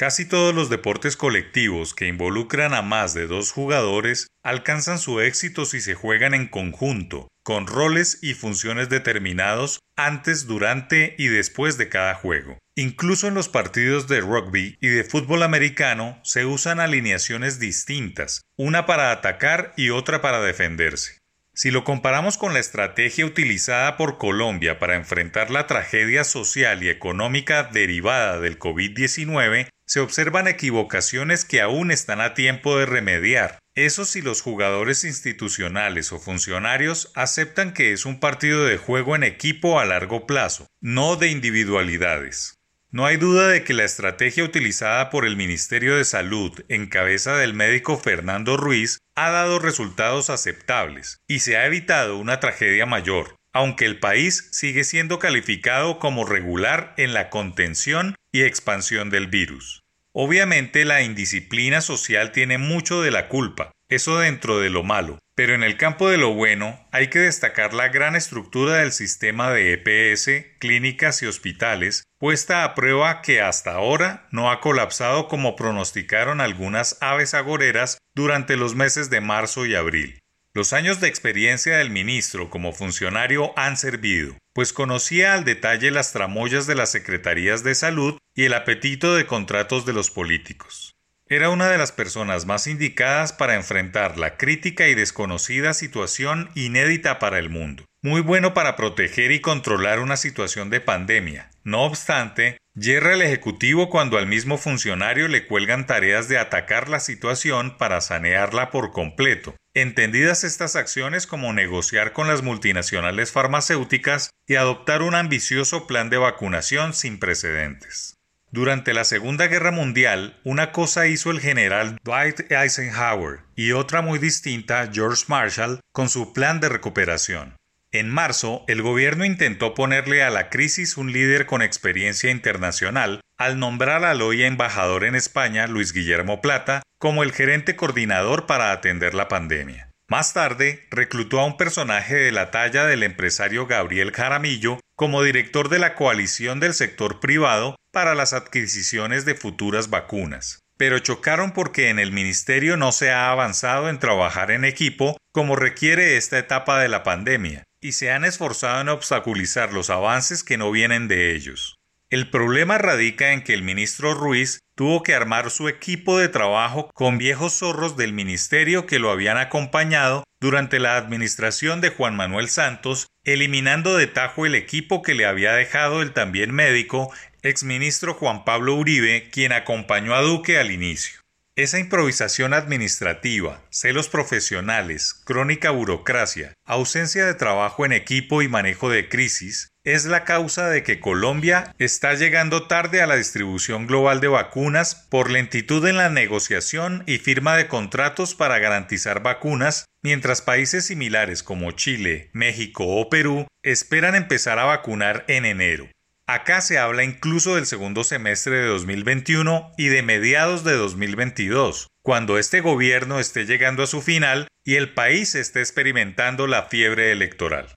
Casi todos los deportes colectivos que involucran a más de dos jugadores alcanzan su éxito si se juegan en conjunto, con roles y funciones determinados antes, durante y después de cada juego. Incluso en los partidos de rugby y de fútbol americano se usan alineaciones distintas, una para atacar y otra para defenderse. Si lo comparamos con la estrategia utilizada por Colombia para enfrentar la tragedia social y económica derivada del COVID-19, se observan equivocaciones que aún están a tiempo de remediar. Eso si los jugadores institucionales o funcionarios aceptan que es un partido de juego en equipo a largo plazo, no de individualidades. No hay duda de que la estrategia utilizada por el Ministerio de Salud en cabeza del médico Fernando Ruiz ha dado resultados aceptables y se ha evitado una tragedia mayor, aunque el país sigue siendo calificado como regular en la contención y expansión del virus. Obviamente la indisciplina social tiene mucho de la culpa, eso dentro de lo malo, pero en el campo de lo bueno hay que destacar la gran estructura del sistema de EPS, clínicas y hospitales, puesta a prueba que hasta ahora no ha colapsado como pronosticaron algunas aves agoreras durante los meses de marzo y abril. Los años de experiencia del ministro como funcionario han servido, pues conocía al detalle las tramoyas de las secretarías de salud y el apetito de contratos de los políticos. Era una de las personas más indicadas para enfrentar la crítica y desconocida situación inédita para el mundo. Muy bueno para proteger y controlar una situación de pandemia. No obstante, Yerra el Ejecutivo cuando al mismo funcionario le cuelgan tareas de atacar la situación para sanearla por completo, entendidas estas acciones como negociar con las multinacionales farmacéuticas y adoptar un ambicioso plan de vacunación sin precedentes. Durante la Segunda Guerra Mundial, una cosa hizo el general Dwight Eisenhower y otra muy distinta George Marshall con su plan de recuperación. En marzo, el gobierno intentó ponerle a la crisis un líder con experiencia internacional al nombrar al hoy embajador en España, Luis Guillermo Plata, como el gerente coordinador para atender la pandemia. Más tarde, reclutó a un personaje de la talla del empresario Gabriel Jaramillo como director de la coalición del sector privado para las adquisiciones de futuras vacunas pero chocaron porque en el ministerio no se ha avanzado en trabajar en equipo como requiere esta etapa de la pandemia, y se han esforzado en obstaculizar los avances que no vienen de ellos. El problema radica en que el ministro Ruiz tuvo que armar su equipo de trabajo con viejos zorros del ministerio que lo habían acompañado durante la administración de Juan Manuel Santos, eliminando de tajo el equipo que le había dejado el también médico exministro Juan Pablo Uribe, quien acompañó a Duque al inicio. Esa improvisación administrativa, celos profesionales, crónica burocracia, ausencia de trabajo en equipo y manejo de crisis es la causa de que Colombia está llegando tarde a la distribución global de vacunas por lentitud en la negociación y firma de contratos para garantizar vacunas, mientras países similares como Chile, México o Perú esperan empezar a vacunar en enero. Acá se habla incluso del segundo semestre de 2021 y de mediados de 2022, cuando este gobierno esté llegando a su final y el país esté experimentando la fiebre electoral.